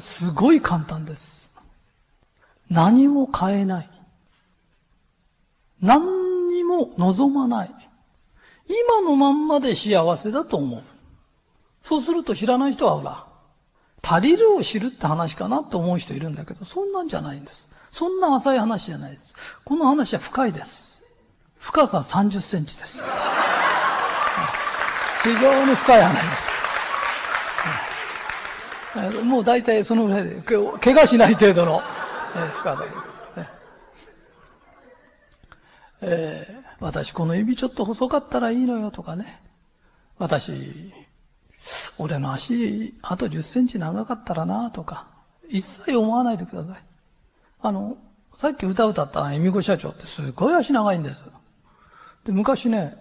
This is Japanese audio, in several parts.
すごい簡単です。何も変えない。何にも望まない。今のまんまで幸せだと思う。そうすると知らない人はほら、足りるを知るって話かなって思う人いるんだけど、そんなんじゃないんです。そんな浅い話じゃないです。この話は深いです。深さ30センチです。非常に深い話です。もう大体そのぐらいで、け怪我しない程度の、えー深さです。えー私この指ちょっと細かったらいいのよとかね。私、俺の足、あと10センチ長かったらなとか、一切思わないでください。あの、さっき歌歌った恵美子社長ってすごい足長いんです。で、昔ね、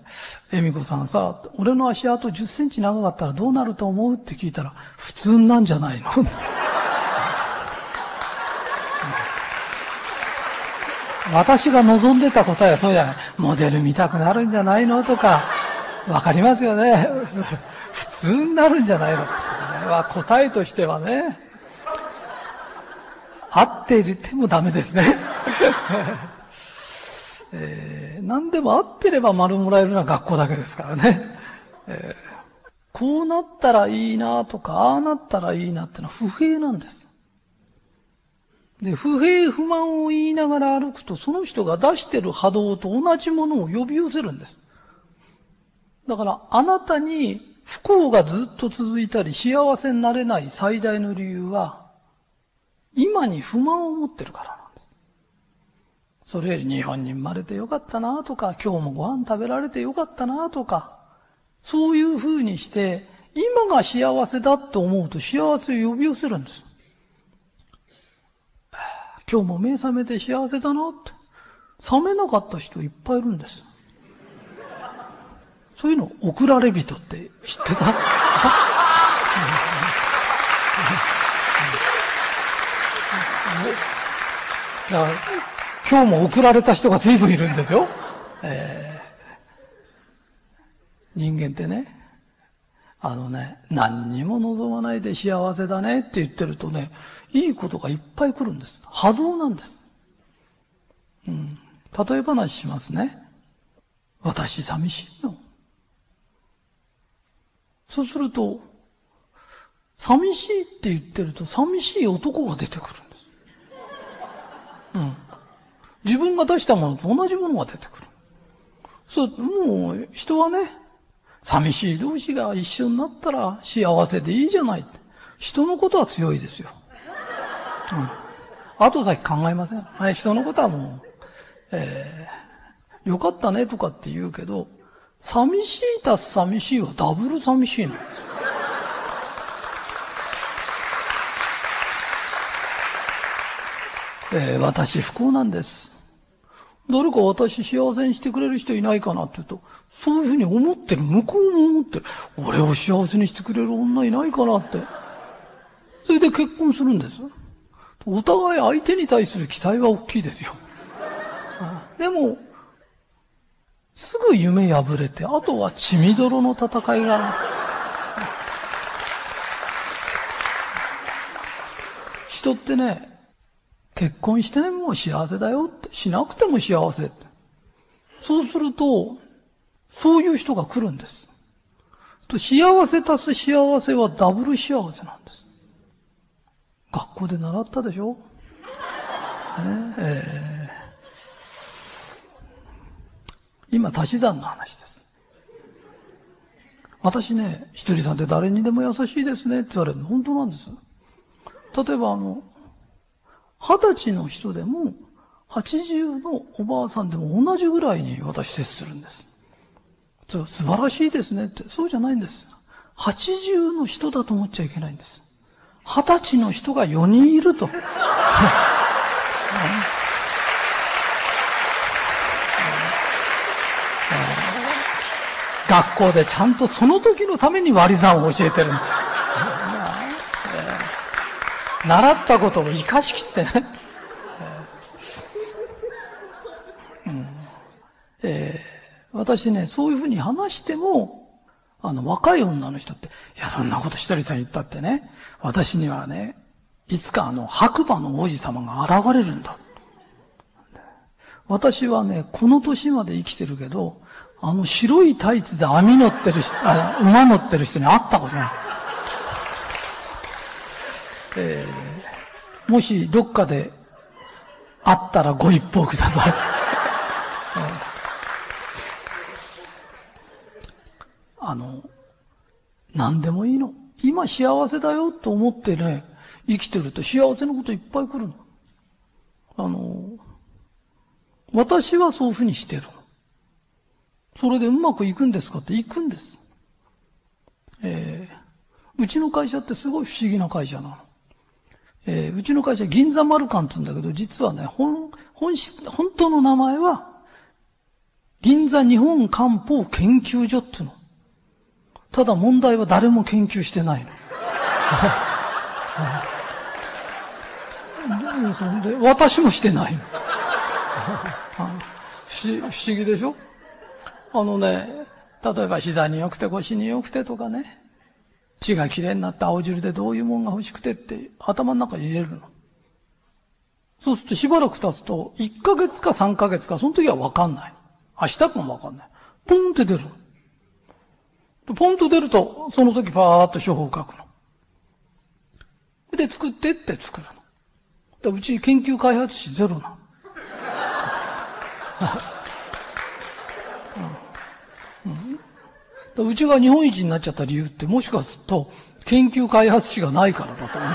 恵美子さんさ、俺の足あと10センチ長かったらどうなると思うって聞いたら、普通なんじゃないの？私が望んでた答えはそうじゃない。モデル見たくなるんじゃないのとか、わかりますよね。普通になるんじゃないのって。それは答えとしてはね。合っていてもダメですね。えー何でも合ってれば丸もらえるのは学校だけですからね。えーこうなったらいいなとか、ああなったらいいなってのは不平なんです。で、不平不満を言いながら歩くと、その人が出してる波動と同じものを呼び寄せるんです。だから、あなたに不幸がずっと続いたり、幸せになれない最大の理由は、今に不満を持ってるから。それより日本に生まれてよかったなとか、今日もご飯食べられてよかったなとか、そういう風にして、今が幸せだと思うと幸せを呼び寄せるんです。今日も目覚めて幸せだなって。覚めなかった人いっぱいいるんです。そういうの、送られ人って知ってた？だから今日も送られた人が随分いるんですよ。えー人間ってね、あのね、何にも望まないで幸せだねって言ってるとね、いいことがいっぱい来るんです。波動なんです。うん。例え話しますね。私寂しいの。そうすると、寂しいって言ってると寂しい男が出てくるんです。うん。自分が出したものと同じものが出てくる。そう、もう人はね、寂しい同士が一緒になったら幸せでいいじゃないって。人のことは強いですよ。うん。後先考えません。はい、人のことはもう、えー、よかったねとかって言うけど、寂しいたす寂しいはダブル寂しいの。えー私不幸なんです。誰か私幸せにしてくれる人いないかなって言うと、そういうふうに思ってる、向こうも思ってる。俺を幸せにしてくれる女いないかなって。それで結婚するんです。お互い相手に対する期待は大きいですよ。でも、すぐ夢破れて、あとは血みどろの戦いが。人ってね、結婚してね、もう幸せだよって。しなくても幸せって。そうすると、そういう人が来るんです。と幸せ足す幸せはダブル幸せなんです。学校で習ったでしょ、ねえー今、足し算の話です。私ね、ひとりさんって誰にでも優しいですねって言われるの本当なんです。例えばあの、二十歳の人でも、八十のおばあさんでも同じぐらいに私接するんです。素晴らしいですねって、そうじゃないんです。八十の人だと思っちゃいけないんです。二十歳の人が4人いると。学校でちゃんとその時のために割り算を教えてる。習ったことを生かしきってね。うんえー私ね、そういうふうに話しても、あの、若い女の人って、いや、そんなこと一人さん言ったってね、私にはね、いつかあの白馬の王子様が現れるんだ。私はね、この年まで生きてるけど、あの白いタイツで網乗ってる人、あ馬乗ってる人に会ったことない。えー、もしどっかで会ったらご一報ください。あの、何でもいいの。今幸せだよと思ってね、生きてると幸せなこといっぱい来るの。あの、私はそういうふうにしてるの。それでうまくいくんですかっていくんです。えー、うちの会社ってすごい不思議な会社なの。えー、うちの会社銀座マルカンって言うんだけど、実はね、本、本、本当の名前は、銀座日本漢方研究所っていうの。ただ問題は誰も研究してないの。で私もしてないの。不思議でしょ？あのね、例えば膝に良くて腰に良くてとかね、血がきれいになって青汁でどういうもんが欲しくてって頭の中に入れるの。そうするとしばらく経つと、1ヶ月か3ヶ月か、その時はわかんない。明日かもわかんない。ポンって出る。ポンと出ると、その時パーッと処方を書くの。で、作ってって作るの。うち研究開発費ゼロなの。う、ちが日本一になっちゃった理由って、もしかすると、研究開発費がないからだと思う。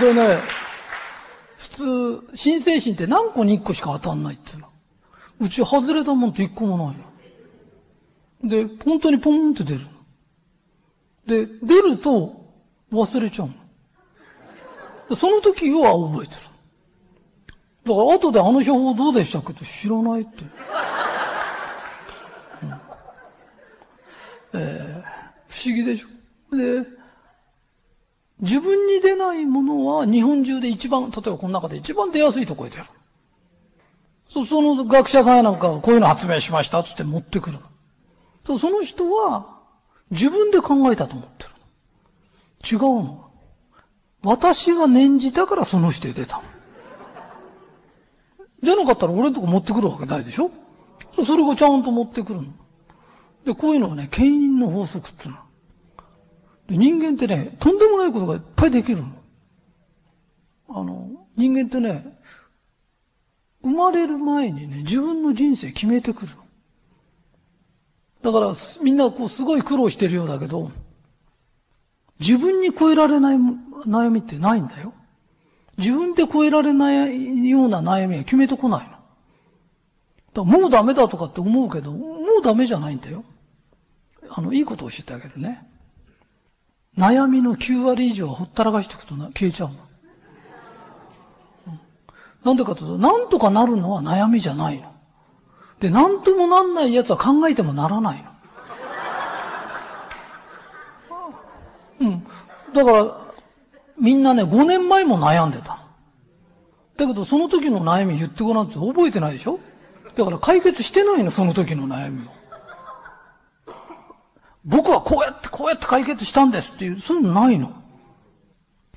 でね、普通、新精神って何個に1個しか当たんないっていうの。うち外れたもんって一個もないの。で、本当にポンって出る。で、出ると忘れちゃうの。その時は覚えてる。だから後であの処方どうでしたっけって知らないって。うん、えー、不思議でしょ。で、自分に出ないものは日本中で一番、例えばこの中で一番出やすいとこへ出る。そその学者さんなんかこういうの発明しましたっつって持ってくる。その人は自分で考えたと思ってる違うの。私が念じたからその人へ出たの。じゃなかったら俺のとこ持ってくるわけないでしょ？それをちゃんと持ってくるの。で、こういうのはね、牽引の法則っていうの。で、人間ってね、とんでもないことがいっぱいできるの。あの、人間ってね、生まれる前にね、自分の人生決めてくるの。だから、みんなこうすごい苦労してるようだけど、自分に超えられない悩みってないんだよ。自分で超えられないような悩みは決めてこないの。だもうダメだとかって思うけど、もうダメじゃないんだよ。あの、いいことを教えてあげるね。悩みの9割以上はほったらかしていくとな消えちゃうの。なんでかというと、なんとかなるのは悩みじゃないの。で、なんともなんない奴は考えてもならないの。うん。だから、みんなね、5年前も悩んでただけど、その時の悩み言ってごらんって覚えてないでしょ？だから解決してないの、その時の悩みを。僕はこうやって、こうやって解決したんですっていう、そういうのないの。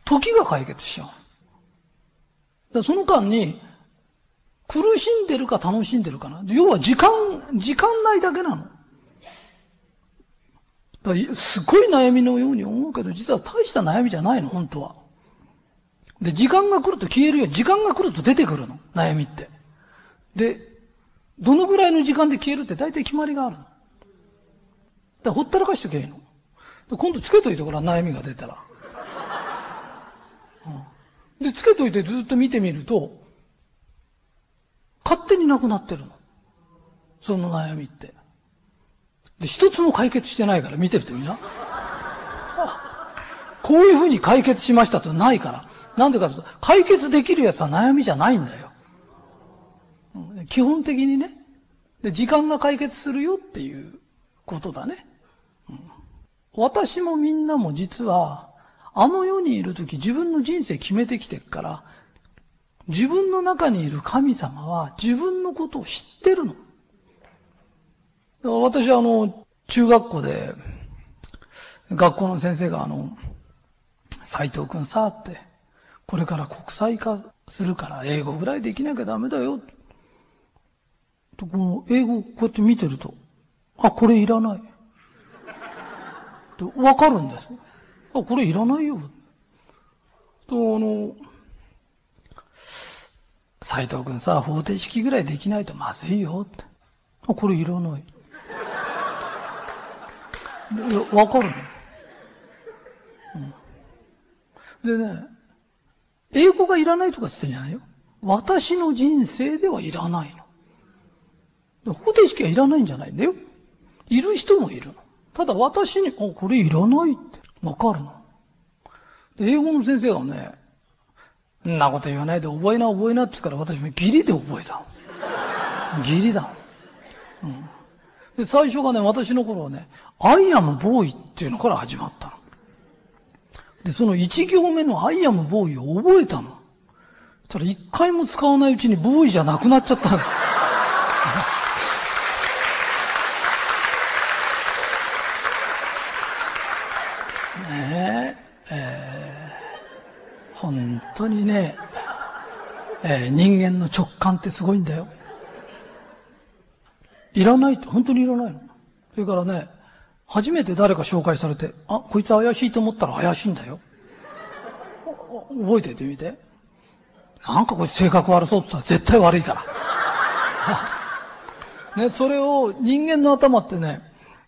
時が解決しちゃう。その間に、苦しんでるか楽しんでるかな。要は時間、時間内だけなの。すごい悩みのように思うけど、実は大した悩みじゃないの、本当は。で、時間が来ると消えるよ。時間が来ると出てくるの、悩みって。で、どのぐらいの時間で消えるって大体決まりがあるの。だほったらかしときゃいいの。今度つけといてごらん、悩みが出たら。うんで、つけといてずっと見てみると、勝手になくなってるの。その悩みって。で、一つも解決してないから見てるといい？な。こういうふうに解決しましたとないから。なんでかとと、解決できるやつは悩みじゃないんだよ。基本的にね。で、時間が解決するよっていうことだね。うん、私もみんなも実は、あの世にいるとき自分の人生決めてきてるから、自分の中にいる神様は自分のことを知ってるの。私はあの、中学校で、学校の先生があの、斎藤くんさって、これから国際化するから英語ぐらいできなきゃダメだよ。と、この英語をこうやって見てると、あ、これいらない。と、わかるんです。あ、これいらないよ。と、あの、斎藤君さ、方程式ぐらいできないとまずいよ。あ、これいらない。わかるの、うん、でね、英語がいらないとか言ってんじゃないよ。私の人生ではいらないの。方程式はいらないんじゃないんだよ。いる人もいるの。ただ私に、あ、これいらないってわかるの。英語の先生がね、んなこと言わないで覚えな覚えなって言うから私もギリで覚えたの。ギリだ。うん。最初がね、私の頃はね、アイアムボーイっていうのから始まったの。で、その一行目のアイアムボーイを覚えたの。そしたら一回も使わないうちにボーイじゃなくなっちゃったの。ねえ、えー、本当にね、えー、人間の直感ってすごいんだよ。いらないって、本当にいらないの？それからね、初めて誰か紹介されて、あ、こいつ怪しいと思ったら怪しいんだよ。覚えててみて。なんかこいつ性格悪そうって言ったら絶対悪いから。ね、それを人間の頭ってね、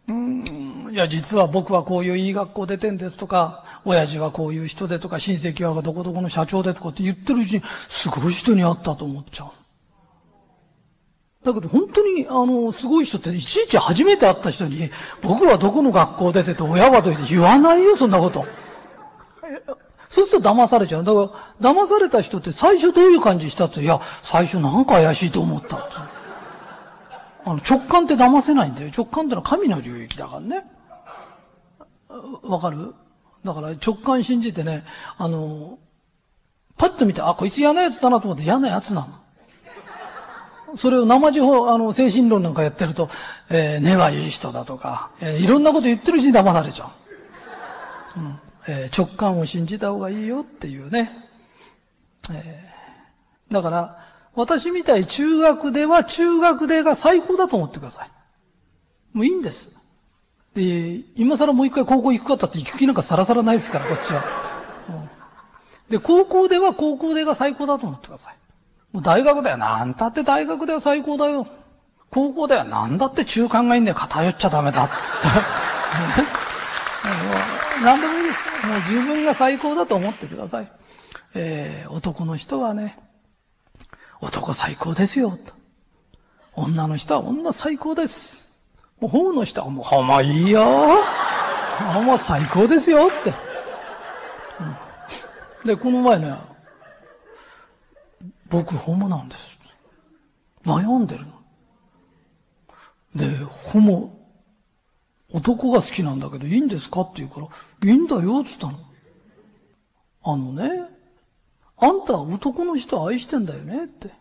うん、いや実は僕はこういういい学校出てんですとか、親父はこういう人でとか、親戚はどこどこの社長でとかって言ってるうちに、すごい人に会ったと思っちゃう。だけど本当に、あの、すごい人って、いちいち初めて会った人に、僕はどこの学校出てて親はどいて言わないよ、そんなこと。そうすると騙されちゃう。だから、騙された人って最初どういう感じしたって、いや、最初なんか怪しいと思ったって。あの、直感って騙せないんだよ。直感ってのは神の領域だからね。わかる？だから直感信じてね、あの、パッと見て、あ、こいつ嫌なやつだなと思って嫌なやつなの。それを生地法、あの、精神論なんかやってると、えー、根はいい人だとか、えー、いろんなこと言ってるうちに騙されちゃう。うんえー、直感を信じた方がいいよっていうね。えー、だから、私みたい中学では中学でが最高だと思ってください。もういいんです。で、今更もう一回高校行くかったって行く気なんかさらさらないですから、こっちは。うん、で、高校では高校でが最高だと思ってください。もう大学だよ。なんたって大学では最高だよ。高校ではなんだって中間がいいんだよ。偏っちゃダメだ。何でもいいです。もう自分が最高だと思ってください。えー、男の人はね、男最高ですよ。と女の人は女最高です。もうホの人はもうホモいいよ。ホモ最高ですよって。うん、で、この前ね、僕ホモなんです。悩んでるの。で、ホモ、男が好きなんだけどいいんですかって言うから、いいんだよって言ったの。あのね、あんたは男の人を愛してんだよねって。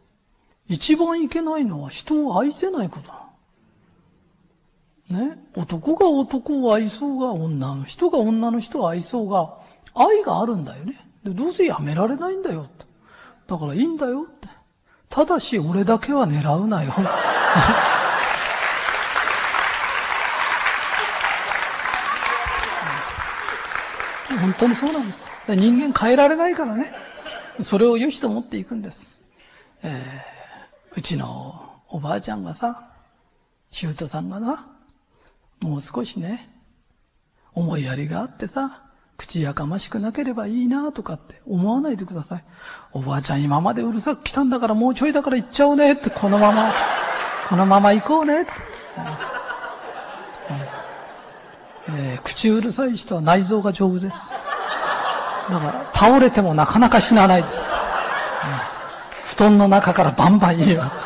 一番いけないのは人を愛せないことだ。ね。男が男を愛そうが、女の人が女の人を愛そうが、愛があるんだよね。で、どうせやめられないんだよって。だからいいんだよって。ただし俺だけは狙うなよ。本当にそうなんです。人間変えられないからね。それを良しと思っていくんです。えー、うちのおばあちゃんがさ、舅さんがな、もう少しね、思いやりがあってさ、口やかましくなければいいなとかって思わないでください。おばあちゃん今までうるさく来たんだからもうちょいだから行っちゃおうねって、このまま、このまま行こうねって。えー、口うるさい人は内臓が丈夫です。だから倒れてもなかなか死なないです。布団の中からバンバン言います。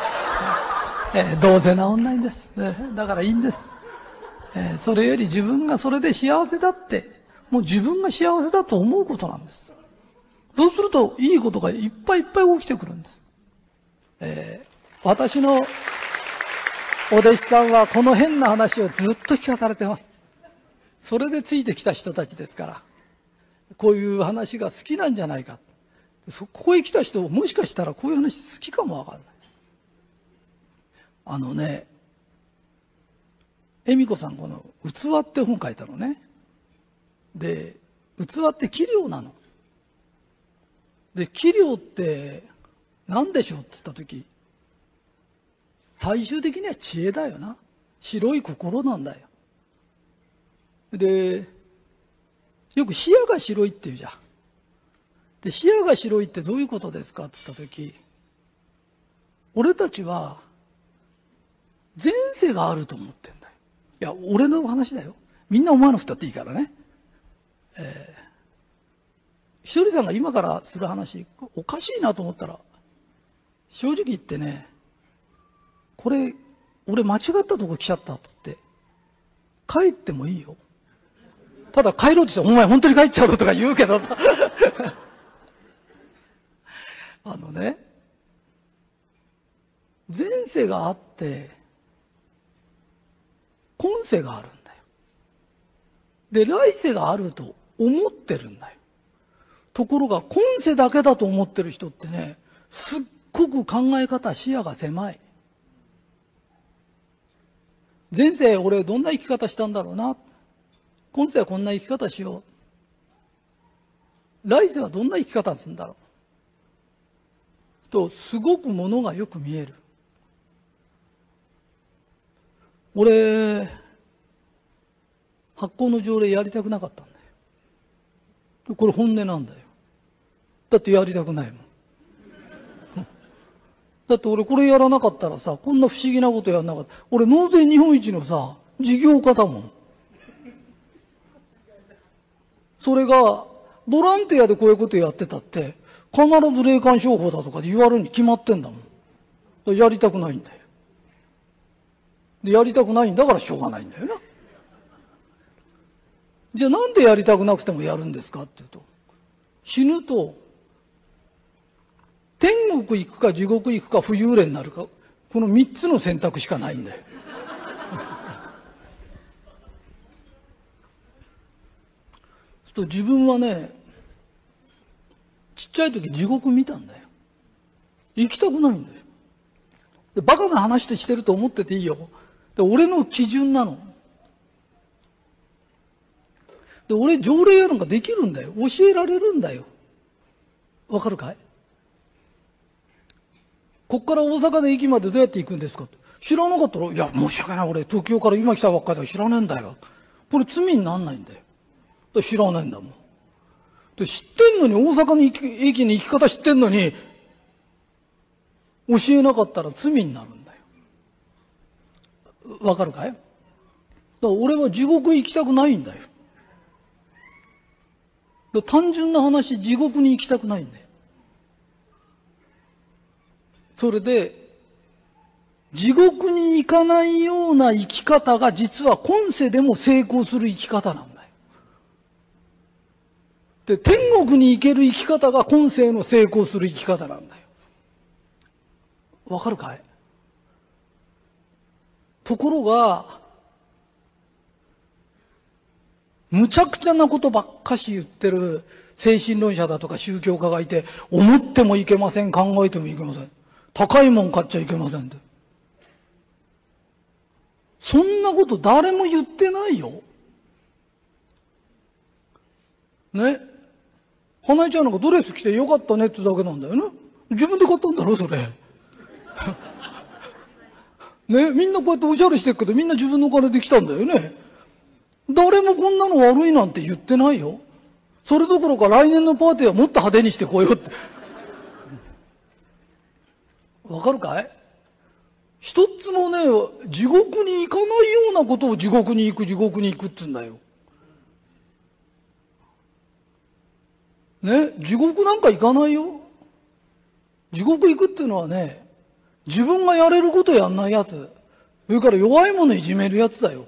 えー、どうせ治んないんです。えー、だからいいんです。えー、それより自分がそれで幸せだってもう自分が幸せだと思うことなんです。そうすると、いいことがいっぱいいっぱい起きてくるんです。えー、私のお弟子さんはこの変な話をずっと聞かされてます。それでついてきた人たちですから、こういう話が好きなんじゃないか。そこへ来た人、もしかしたらこういう話好きかもわかんない。あのね、恵美子さんこの器って本書いたのね。で、器って器量なの。で、器量って何でしょうって言ったとき、最終的には知恵だよな。白い心なんだよ。で、よく視野が白いって言うじゃん。で、視野が白いってどういうことですかって言ったとき、俺たちは前世があると思ってんだよ。いや、俺の話だよ。みんな思わなくたっていいからね。えー、ひとりさんが今からする話、おかしいなと思ったら、正直言ってね、これ、俺間違ったとこ来ちゃったって言って、帰ってもいいよ。ただ帰ろうとして、お前本当に帰っちゃうとか言うけど、あのね、前世があって、今世があるんだよ。で、来世があると思ってるんだよ。ところが、今世だけだと思ってる人ってね、すっごく考え方、視野が狭い。前世俺どんな生き方したんだろうな。今世はこんな生き方しよう。来世はどんな生き方するんだろう。と、すごくものがよく見える。俺、発行の条例やりたくなかったんだ。これ本音なんだよ。だってやりたくないもん。だって俺これやらなかったらさ、こんな不思議なことやらなかった。俺納税日本一のさ、事業家だもん。それが、ボランティアでこういうことやってたって、必ず霊感商法だとかで言われるに決まってんだもん。やりたくないんだよ。で、やりたくないんだからしょうがないんだよな。じゃあなんでやりたくなくてもやるんですかって言うと、死ぬと天国行くか地獄行くか浮遊霊になるか、この三つの選択しかないんだよ。と自分はね、ちっちゃい時地獄見たんだよ。行きたくないんだよ。でバカな話でしてると思ってていいよ。で俺の基準なの。で、俺条例やなんかできるんだよ。教えられるんだよ。わかるかい？こっから大阪の駅までどうやって行くんですか？知らなかったら、いや、申し訳ない。俺、東京から今来たばっかりだ知らねえんだよ。これ罪になんないんだよ。だ知らないんだもん。で知ってんのに、大阪の駅に行き方知ってんのに、教えなかったら罪になるんだよ。わかるかい？だから俺は地獄行きたくないんだよ。単純な話、地獄に行きたくないんだよ。それで、地獄に行かないような生き方が実は今世でも成功する生き方なんだよ。で、天国に行ける生き方が今世の成功する生き方なんだよ。わかるかい？ところが、むちゃくちゃなことばっかし言ってる精神論者だとか宗教家がいて、思ってもいけません、考えてもいけません。高いもん買っちゃいけませんで。そんなこと誰も言ってないよ。ね？花江ちゃんなんかドレス着てよかったねってだけなんだよね。自分で買ったんだろ、それ。ね、みんなこうやっておしゃれしてるけど、みんな自分のお金で来たんだよね。誰もこんなの悪いなんて言ってないよ。それどころか来年のパーティーはもっと派手にしてこようって。わかるかい？一つもね、地獄に行かないようなことを地獄に行く、地獄に行くって言うんだよ。ね、地獄なんか行かないよ。地獄行くっていうのはね、自分がやれることやんないやつ。それから弱いものいじめるやつだよ。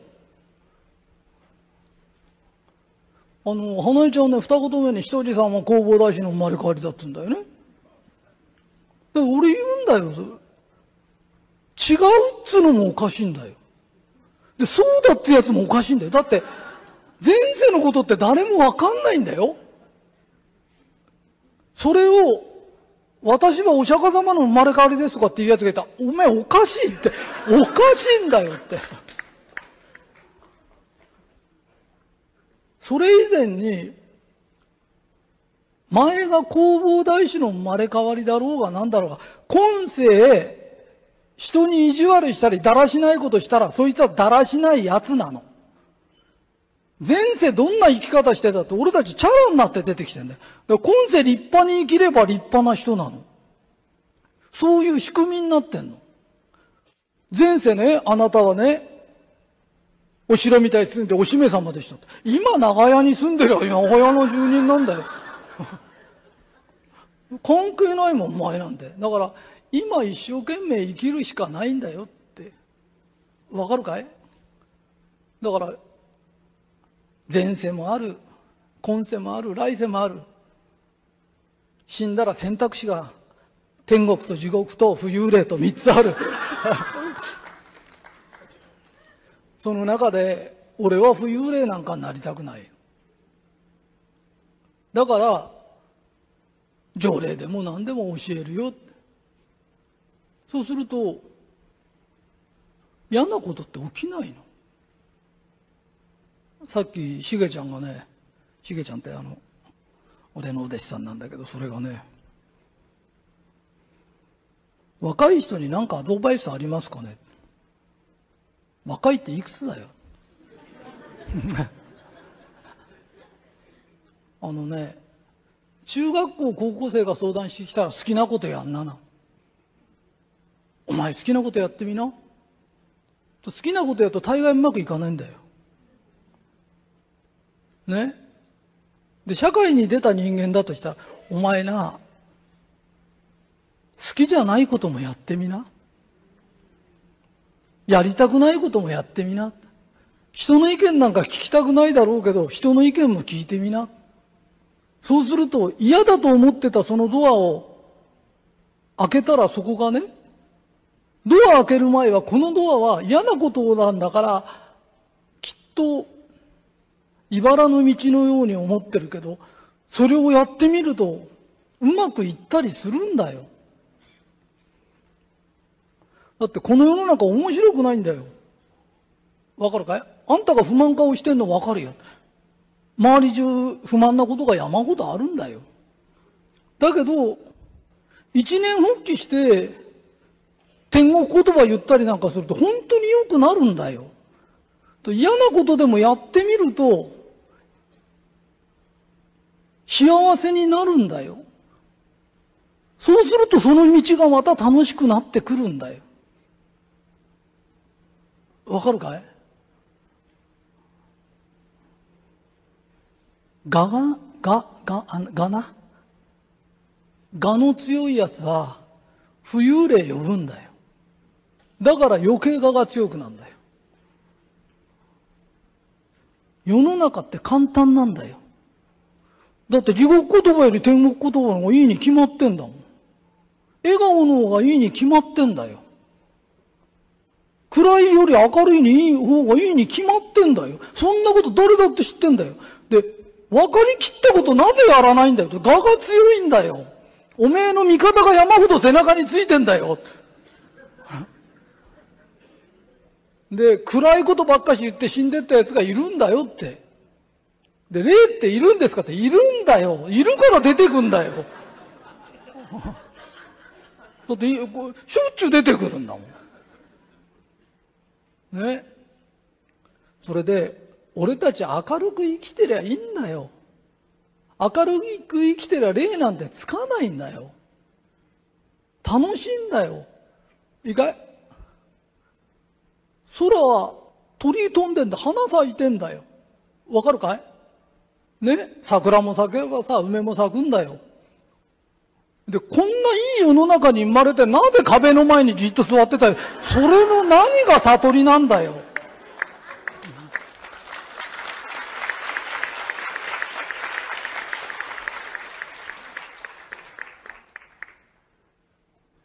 あの、花江ちゃんね、二言目に一人さんは弘法大師の生まれ変わりだって言うんだよね。俺言うんだよ、それ。違うっつうのもおかしいんだよ。で、そうだってやつもおかしいんだよ。だって、前世のことって誰もわかんないんだよ。それを、私はお釈迦様の生まれ変わりですとかっていうやつがいたら、お前おかしいって、おかしいんだよって。それ以前に、前が弘法大師の生まれ変わりだろうが何だろうが、今世、人に意地悪したり、だらしないことしたら、そいつはだらしない奴なの。前世どんな生き方してたって、俺たちチャラになって出てきてんだよ。だ今世立派に生きれば立派な人なの。そういう仕組みになってんの。前世ね、あなたはね、お城みたいに住んでお姫様でした。今長屋に住んでるよ。長屋の住人なんだよ。関係ないもん、お前なんて。だから、今一生懸命生きるしかないんだよって。わかるかい？だから、前世もある、今世もある、来世もある。死んだら選択肢が天国と地獄と浮遊霊と三つある。その中で、俺は浮遊霊なんかになりたくない。だから、条例でも何でも教えるよ。そうすると、嫌なことって起きないの。さっき、しげちゃんがね、しげちゃんってあの、俺のお弟子さんなんだけど、それがね、若い人に何かアドバイスありますかね若いっていくつだよ？あのね、中学校、高校生が相談してきたら好きなことやんなな。お前好きなことやってみな。好きなことやると大概うまくいかないんだよ。ね？で、社会に出た人間だとしたら、お前な、好きじゃないこともやってみな。やりたくないこともやってみな。人の意見なんか聞きたくないだろうけど、人の意見も聞いてみな。そうすると嫌だと思ってたそのドアを開けたらそこがね、ドア開ける前はこのドアは嫌なことなんだから、きっと茨の道のように思ってるけど、それをやってみるとうまくいったりするんだよ。だってこの世の中面白くないんだよ。わかるかい？あんたが不満顔してんのわかるよ。周り中不満なことが山ほどあるんだよ。だけど、一年復帰して、天国言葉言ったりなんかすると本当に良くなるんだよ。嫌なことでもやってみると、幸せになるんだよ。そうするとその道がまた楽しくなってくるんだよ。わかるかい？がが、が、が、あがな？がの強いやつは、浮遊霊呼ぶんだよ。だから余計我が強くなんだよ。世の中って簡単なんだよ。だって地獄言葉より天国言葉の方がいいに決まってんだもん。笑顔の方がいいに決まってんだよ。暗いより明るいにいい方がいいに決まってんだよ。そんなこと誰だって知ってんだよ。で、分かりきったことなぜやらないんだよ。我が強いんだよ。おめえの味方が山ほど背中についてんだよ。で、暗いことばっかし言って死んでった奴がいるんだよって。で、霊っているんですかって、いるんだよ。いるから出てくんだよ。だって、しょっちゅう出てくるんだもん。ね。それで、俺たち明るく生きてりゃいいんだよ。明るく生きてりゃ霊なんてつかないんだよ。楽しいんだよ。いいかい空は鳥飛んでんだ、花咲いてんだよ。わかるかい？ね？桜も咲けばさ、梅も咲くんだよ。で、こんないい世の中に生まれて、なぜ壁の前にじっと座ってたよ。それの何が悟りなんだよ。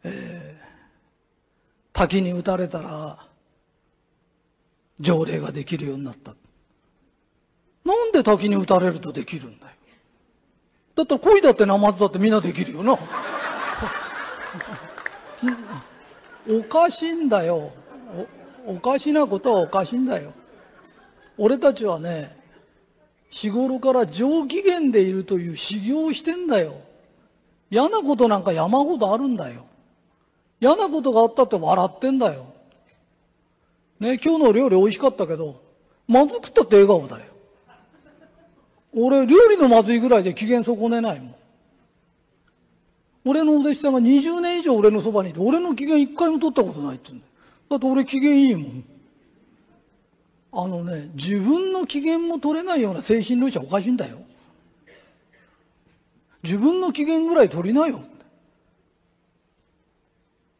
えー、滝に打たれたら、条例ができるようになった。なんで滝に打たれるとできるんだよ。だったら恋だってナマズだってみんなできるよな。おかしいんだよお。おかしなことはおかしいんだよ。俺たちはね、日頃から上機嫌でいるという修行をしてんだよ。嫌なことなんか山ほどあるんだよ。嫌なことがあったって笑ってんだよ。ね、今日の料理美味しかったけど、まずくったって笑顔だよ。俺、料理のまずいぐらいで機嫌損ねないもん。俺のお弟子さんが20年以上俺のそばにいて、俺の機嫌一回も取ったことないって言うんだよ。だって俺機嫌いいもん。あのね、自分の機嫌も取れないような精神論者おかしいんだよ。自分の機嫌ぐらい取りなよ。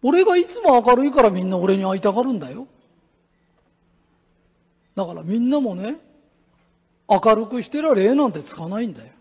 俺がいつも明るいからみんな俺に会いたがるんだよ。だからみんなもね、明るくしてら礼なんてつかないんだよ。